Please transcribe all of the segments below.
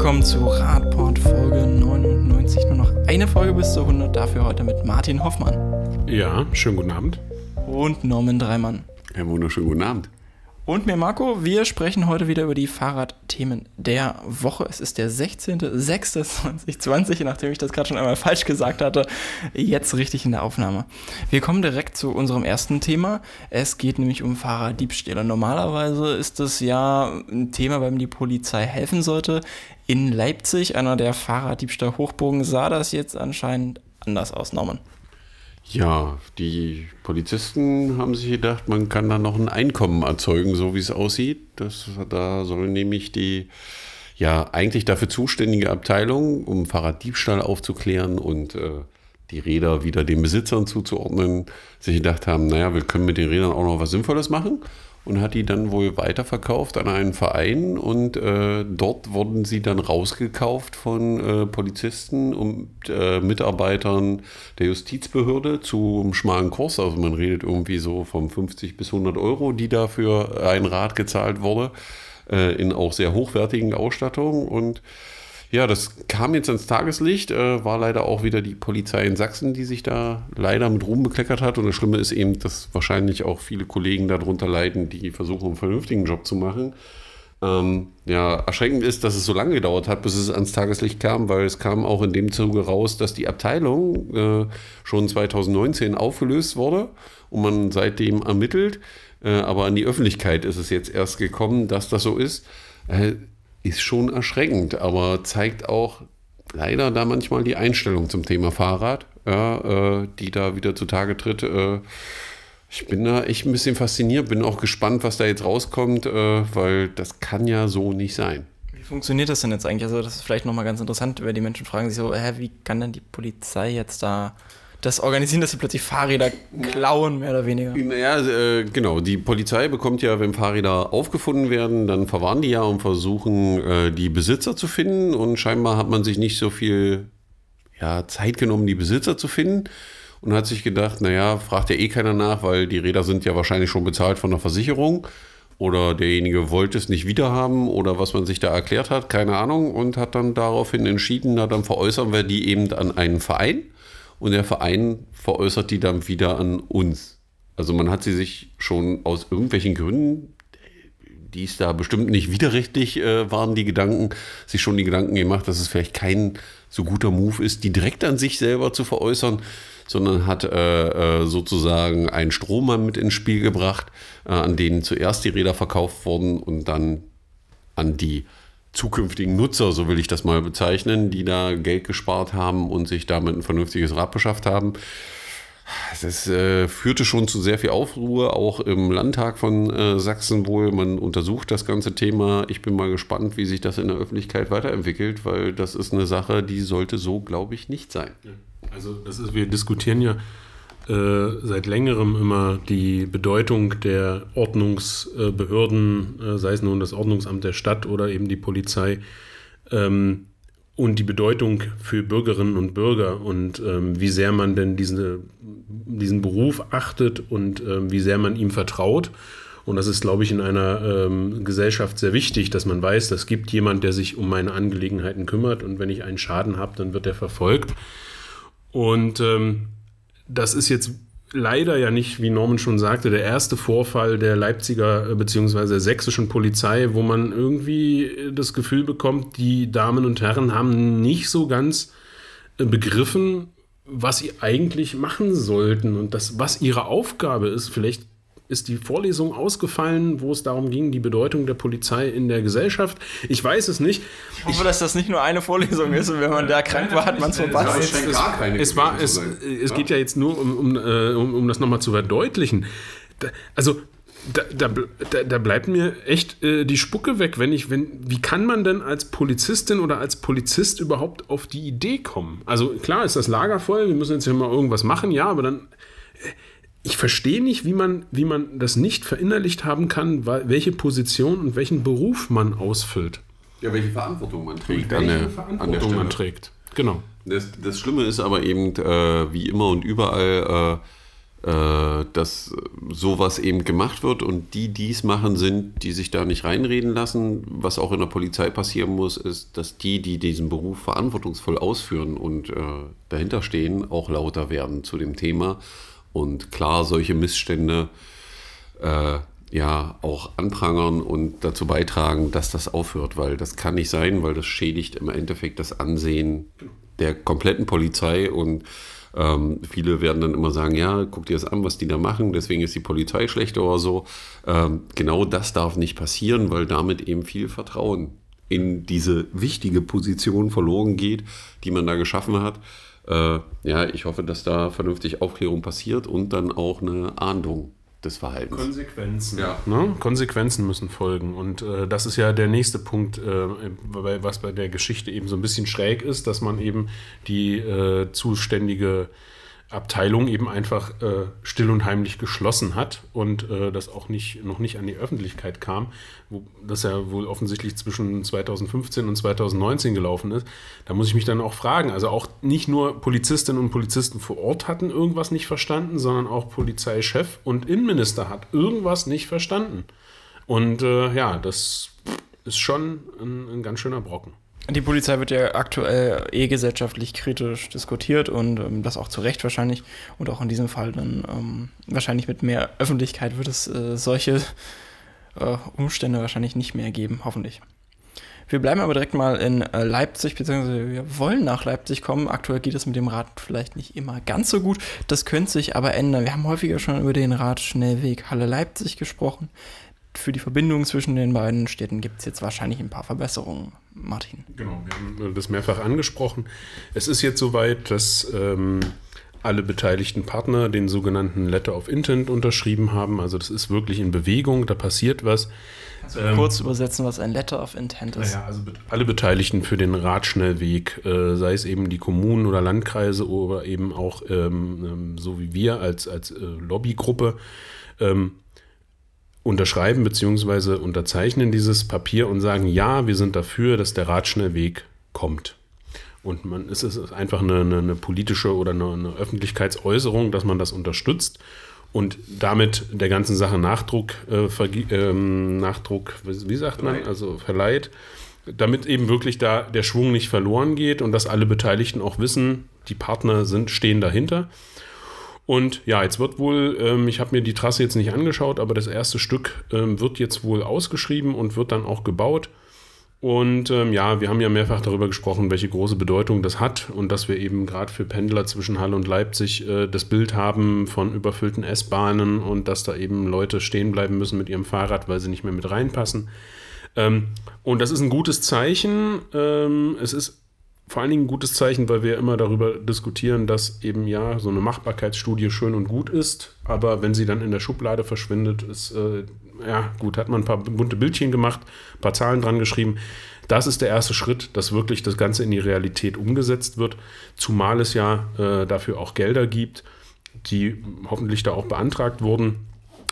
willkommen zu Radport Folge 99. Nur noch eine Folge bis zur 100. Dafür heute mit Martin Hoffmann. Ja, schönen guten Abend. Und Norman Dreimann. Ja, wunderschönen guten Abend. Und mir Marco, wir sprechen heute wieder über die Fahrradthemen der Woche. Es ist der 16.06.2020, nachdem ich das gerade schon einmal falsch gesagt hatte, jetzt richtig in der Aufnahme. Wir kommen direkt zu unserem ersten Thema. Es geht nämlich um Fahrraddiebstähle. Normalerweise ist das ja ein Thema, beim die Polizei helfen sollte. In Leipzig, einer der Fahrraddiebstahl-Hochburgen, sah das jetzt anscheinend anders aus, Norman. Ja, die Polizisten haben sich gedacht, man kann da noch ein Einkommen erzeugen, so wie es aussieht. Das, da soll nämlich die ja eigentlich dafür zuständige Abteilung, um Fahrraddiebstahl aufzuklären und äh, die Räder wieder den Besitzern zuzuordnen, sich gedacht haben, naja, wir können mit den Rädern auch noch was Sinnvolles machen und hat die dann wohl weiterverkauft an einen Verein und äh, dort wurden sie dann rausgekauft von äh, Polizisten und äh, Mitarbeitern der Justizbehörde zum schmalen Kurs. Also man redet irgendwie so von 50 bis 100 Euro, die dafür ein Rad gezahlt wurde, äh, in auch sehr hochwertigen Ausstattungen und ja, das kam jetzt ans Tageslicht, äh, war leider auch wieder die Polizei in Sachsen, die sich da leider mit Ruhm bekleckert hat. Und das Schlimme ist eben, dass wahrscheinlich auch viele Kollegen darunter leiden, die versuchen, einen vernünftigen Job zu machen. Ähm, ja, erschreckend ist, dass es so lange gedauert hat, bis es ans Tageslicht kam, weil es kam auch in dem Zuge raus, dass die Abteilung äh, schon 2019 aufgelöst wurde und man seitdem ermittelt. Äh, aber an die Öffentlichkeit ist es jetzt erst gekommen, dass das so ist. Ist schon erschreckend, aber zeigt auch leider da manchmal die Einstellung zum Thema Fahrrad, ja, äh, die da wieder zutage tritt. Äh, ich bin da echt ein bisschen fasziniert, bin auch gespannt, was da jetzt rauskommt, äh, weil das kann ja so nicht sein. Wie funktioniert das denn jetzt eigentlich? Also, das ist vielleicht nochmal ganz interessant, weil die Menschen fragen sich so, hä, wie kann denn die Polizei jetzt da das organisieren, dass sie plötzlich Fahrräder klauen, mehr oder weniger. Naja, äh, genau. Die Polizei bekommt ja, wenn Fahrräder aufgefunden werden, dann verwahren die ja und versuchen, äh, die Besitzer zu finden. Und scheinbar hat man sich nicht so viel ja, Zeit genommen, die Besitzer zu finden. Und hat sich gedacht, naja, fragt ja eh keiner nach, weil die Räder sind ja wahrscheinlich schon bezahlt von der Versicherung. Oder derjenige wollte es nicht wiederhaben oder was man sich da erklärt hat, keine Ahnung. Und hat dann daraufhin entschieden, na dann veräußern wir die eben an einen Verein und der Verein veräußert die dann wieder an uns. Also man hat sie sich schon aus irgendwelchen Gründen, die es da bestimmt nicht widerrechtlich äh, waren, die Gedanken, sich schon die Gedanken gemacht, dass es vielleicht kein so guter Move ist, die direkt an sich selber zu veräußern, sondern hat äh, äh, sozusagen einen Strohmann mit ins Spiel gebracht, äh, an denen zuerst die Räder verkauft wurden und dann an die zukünftigen Nutzer, so will ich das mal bezeichnen, die da Geld gespart haben und sich damit ein vernünftiges Rad beschafft haben. Das äh, führte schon zu sehr viel Aufruhr, auch im Landtag von äh, Sachsen wohl. Man untersucht das ganze Thema. Ich bin mal gespannt, wie sich das in der Öffentlichkeit weiterentwickelt, weil das ist eine Sache, die sollte so, glaube ich, nicht sein. Also das ist, wir diskutieren ja seit längerem immer die Bedeutung der Ordnungsbehörden, äh, sei es nun das Ordnungsamt der Stadt oder eben die Polizei, ähm, und die Bedeutung für Bürgerinnen und Bürger und ähm, wie sehr man denn diese, diesen Beruf achtet und ähm, wie sehr man ihm vertraut. Und das ist, glaube ich, in einer ähm, Gesellschaft sehr wichtig, dass man weiß, das gibt jemand, der sich um meine Angelegenheiten kümmert und wenn ich einen Schaden habe, dann wird er verfolgt. Und ähm, das ist jetzt leider ja nicht, wie Norman schon sagte, der erste Vorfall der Leipziger äh, bzw. sächsischen Polizei, wo man irgendwie äh, das Gefühl bekommt, die Damen und Herren haben nicht so ganz äh, begriffen, was sie eigentlich machen sollten und das, was ihre Aufgabe ist. Vielleicht ist die Vorlesung ausgefallen, wo es darum ging, die Bedeutung der Polizei in der Gesellschaft. Ich weiß es nicht. Ich hoffe, dass das nicht nur eine Vorlesung ist und wenn man da krank war, hat man es verpasst. Es, es, es, war, es, es geht ja jetzt nur, um, um, äh, um, um das nochmal zu verdeutlichen. also da, da, da, bleibt mir echt äh, die Spucke weg, wenn ich, wenn, wie kann man denn als Polizistin oder als Polizist überhaupt auf die Idee kommen? Also klar ist das Lager voll, wir müssen jetzt ja mal irgendwas machen, ja, aber dann, äh, ich verstehe nicht, wie man, wie man das nicht verinnerlicht haben kann, welche Position und welchen Beruf man ausfüllt. Ja, welche Verantwortung man trägt. Welche an der, Verantwortung an man trägt. Genau. Das, das, Schlimme ist aber eben, äh, wie immer und überall, äh, dass sowas eben gemacht wird und die dies machen sind, die sich da nicht reinreden lassen. Was auch in der Polizei passieren muss, ist, dass die, die diesen Beruf verantwortungsvoll ausführen und äh, dahinter stehen, auch lauter werden zu dem Thema und klar solche Missstände äh, ja auch anprangern und dazu beitragen, dass das aufhört, weil das kann nicht sein, weil das schädigt im Endeffekt das Ansehen der kompletten Polizei und ähm, viele werden dann immer sagen, ja, guck dir das an, was die da machen, deswegen ist die Polizei schlechter oder so. Ähm, genau das darf nicht passieren, weil damit eben viel Vertrauen in diese wichtige Position verloren geht, die man da geschaffen hat. Äh, ja, ich hoffe, dass da vernünftig Aufklärung passiert und dann auch eine Ahndung des Verhaltens. Konsequenzen. Ja. Ne? Konsequenzen müssen folgen. Und äh, das ist ja der nächste Punkt, äh, was bei der Geschichte eben so ein bisschen schräg ist, dass man eben die äh, zuständige Abteilung eben einfach äh, still und heimlich geschlossen hat und äh, das auch nicht, noch nicht an die Öffentlichkeit kam, wo das ja wohl offensichtlich zwischen 2015 und 2019 gelaufen ist. Da muss ich mich dann auch fragen, also auch nicht nur Polizistinnen und Polizisten vor Ort hatten irgendwas nicht verstanden, sondern auch Polizeichef und Innenminister hat irgendwas nicht verstanden. Und äh, ja, das ist schon ein, ein ganz schöner Brocken. Die Polizei wird ja aktuell eh gesellschaftlich kritisch diskutiert und ähm, das auch zu Recht wahrscheinlich. Und auch in diesem Fall dann ähm, wahrscheinlich mit mehr Öffentlichkeit wird es äh, solche äh, Umstände wahrscheinlich nicht mehr geben, hoffentlich. Wir bleiben aber direkt mal in äh, Leipzig, beziehungsweise wir wollen nach Leipzig kommen. Aktuell geht es mit dem Rad vielleicht nicht immer ganz so gut. Das könnte sich aber ändern. Wir haben häufiger schon über den Radschnellweg Halle-Leipzig gesprochen für die Verbindung zwischen den beiden Städten gibt es jetzt wahrscheinlich ein paar Verbesserungen, Martin. Genau, wir haben das mehrfach angesprochen. Es ist jetzt soweit, dass ähm, alle beteiligten Partner den sogenannten Letter of Intent unterschrieben haben. Also das ist wirklich in Bewegung, da passiert was. Also ähm, kurz übersetzen, was ein Letter of Intent ist. Naja, also alle Beteiligten für den Radschnellweg, äh, sei es eben die Kommunen oder Landkreise oder eben auch ähm, ähm so wie wir als, als äh, Lobbygruppe, ähm, unterschreiben bzw. unterzeichnen dieses Papier und sagen, ja, wir sind dafür, dass der Radschnellweg kommt. Und man es ist einfach eine, eine, eine politische oder eine, eine, Öffentlichkeitsäußerung, dass man das unterstützt und damit der ganzen Sache Nachdruck, äh, ähm, Nachdruck, wie sagt man, also verleiht, damit eben wirklich da der Schwung nicht verloren geht und dass alle Beteiligten auch wissen, die Partner sind, stehen dahinter. Und ja, jetzt wird wohl, ähm, ich habe mir die Trasse jetzt nicht angeschaut, aber das erste Stück ähm, wird jetzt wohl ausgeschrieben und wird dann auch gebaut. Und ähm, ja, wir haben ja mehrfach darüber gesprochen, welche große Bedeutung das hat und dass wir eben gerade für Pendler zwischen Halle und Leipzig äh, das Bild haben von überfüllten S-Bahnen und dass da eben Leute stehen bleiben müssen mit ihrem Fahrrad, weil sie nicht mehr mit reinpassen. Ähm, und das ist ein gutes Zeichen. Ähm, es ist vor allen Dingen ein gutes Zeichen, weil wir immer darüber diskutieren, dass eben ja so eine Machbarkeitsstudie schön und gut ist, aber wenn sie dann in der Schublade verschwindet, ist, äh, ja gut, hat man ein paar bunte Bildchen gemacht, ein paar Zahlen dran geschrieben. Das ist der erste Schritt, dass wirklich das Ganze in die Realität umgesetzt wird, zumal es ja äh, dafür auch Gelder gibt, die hoffentlich da auch beantragt wurden.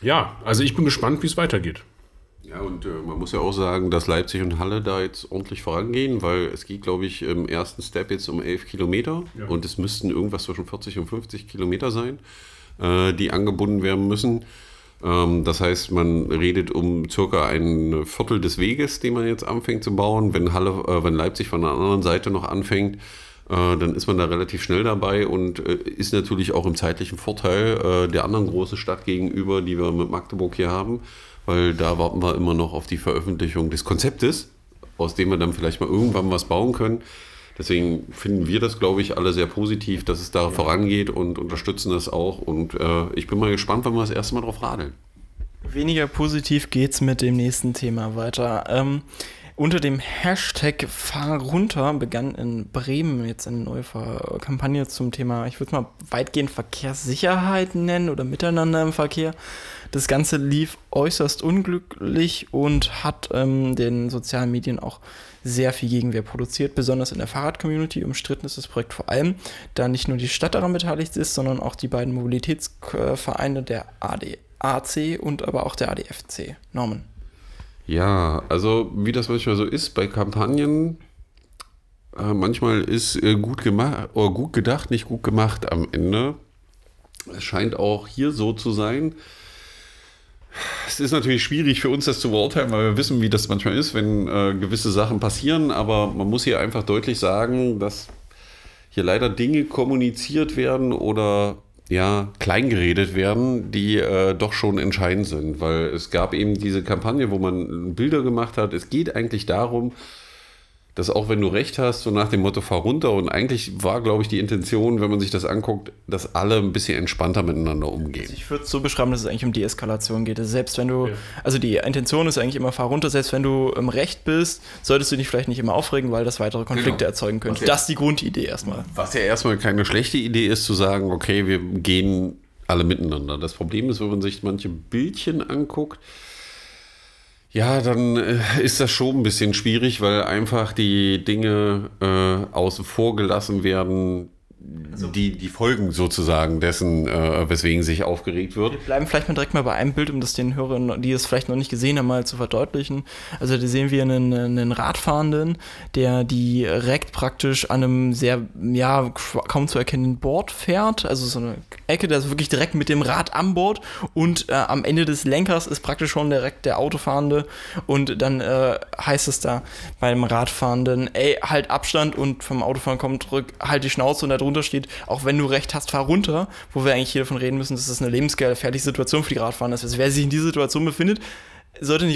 Ja, also ich bin gespannt, wie es weitergeht. Ja, und äh, man muss ja auch sagen, dass Leipzig und Halle da jetzt ordentlich vorangehen, weil es geht, glaube ich, im ersten Step jetzt um 11 Kilometer ja. und es müssten irgendwas zwischen 40 und 50 Kilometer sein, äh, die angebunden werden müssen. Ähm, das heißt, man redet um circa ein Viertel des Weges, den man jetzt anfängt zu bauen. Wenn, Halle, äh, wenn Leipzig von der anderen Seite noch anfängt, äh, dann ist man da relativ schnell dabei und äh, ist natürlich auch im zeitlichen Vorteil äh, der anderen großen Stadt gegenüber, die wir mit Magdeburg hier haben weil da warten wir immer noch auf die Veröffentlichung des Konzeptes, aus dem wir dann vielleicht mal irgendwann was bauen können. Deswegen finden wir das, glaube ich, alle sehr positiv, dass es da ja. vorangeht und unterstützen das auch. Und äh, ich bin mal gespannt, wenn wir das erste Mal drauf radeln. Weniger positiv geht es mit dem nächsten Thema weiter. Ähm, unter dem Hashtag Fahr runter begann in Bremen jetzt eine neue Kampagne zum Thema, ich würde mal weitgehend Verkehrssicherheit nennen oder Miteinander im Verkehr. Das Ganze lief äußerst unglücklich und hat ähm, den sozialen Medien auch sehr viel Gegenwehr produziert, besonders in der Fahrrad-Community. Umstritten ist das Projekt vor allem, da nicht nur die Stadt daran beteiligt ist, sondern auch die beiden Mobilitätsvereine der ADAC und aber auch der ADFC. Norman. Ja, also wie das manchmal so ist bei Kampagnen, äh, manchmal ist äh, gut gemacht oder gut gedacht, nicht gut gemacht am Ende. Es scheint auch hier so zu sein. Es ist natürlich schwierig für uns, das zu beurteilen, weil wir wissen, wie das manchmal ist, wenn äh, gewisse Sachen passieren. Aber man muss hier einfach deutlich sagen, dass hier leider Dinge kommuniziert werden oder ja, kleingeredet werden, die äh, doch schon entscheidend sind. Weil es gab eben diese Kampagne, wo man Bilder gemacht hat. Es geht eigentlich darum, dass auch wenn du recht hast, so nach dem Motto, fahr runter. Und eigentlich war, glaube ich, die Intention, wenn man sich das anguckt, dass alle ein bisschen entspannter miteinander umgehen. Ich würde es so beschreiben, dass es eigentlich um Deeskalation geht. Also selbst wenn du, ja. also die Intention ist eigentlich immer, fahr runter, selbst wenn du im Recht bist, solltest du dich vielleicht nicht immer aufregen, weil das weitere Konflikte genau. erzeugen könnte. Ja, das ist die Grundidee erstmal. Was ja erstmal keine schlechte Idee ist, zu sagen, okay, wir gehen alle miteinander. Das Problem ist, wenn man sich manche Bildchen anguckt, ja, dann äh, ist das schon ein bisschen schwierig, weil einfach die Dinge äh, außen vor gelassen werden, also, die, die Folgen sozusagen dessen, äh, weswegen sich aufgeregt wird. Wir bleiben vielleicht mal direkt mal bei einem Bild, um das den Hörern, die es vielleicht noch nicht gesehen haben, mal zu verdeutlichen. Also da sehen wir einen, einen Radfahrenden, der direkt praktisch an einem sehr, ja, kaum zu erkennenden Board fährt. Also so eine Ecke, der ist wirklich direkt mit dem Rad am Board und äh, am Ende des Lenkers ist praktisch schon direkt der Autofahrende und dann äh, heißt es da beim Radfahrenden, ey, halt Abstand und vom Autofahren kommt zurück, halt die Schnauze und da drunter steht, auch wenn du recht hast, fahr runter, wo wir eigentlich hier davon reden müssen, dass das eine lebensgefährliche Situation für die Radfahrer ist. Also wer sich in dieser Situation befindet, sollte nicht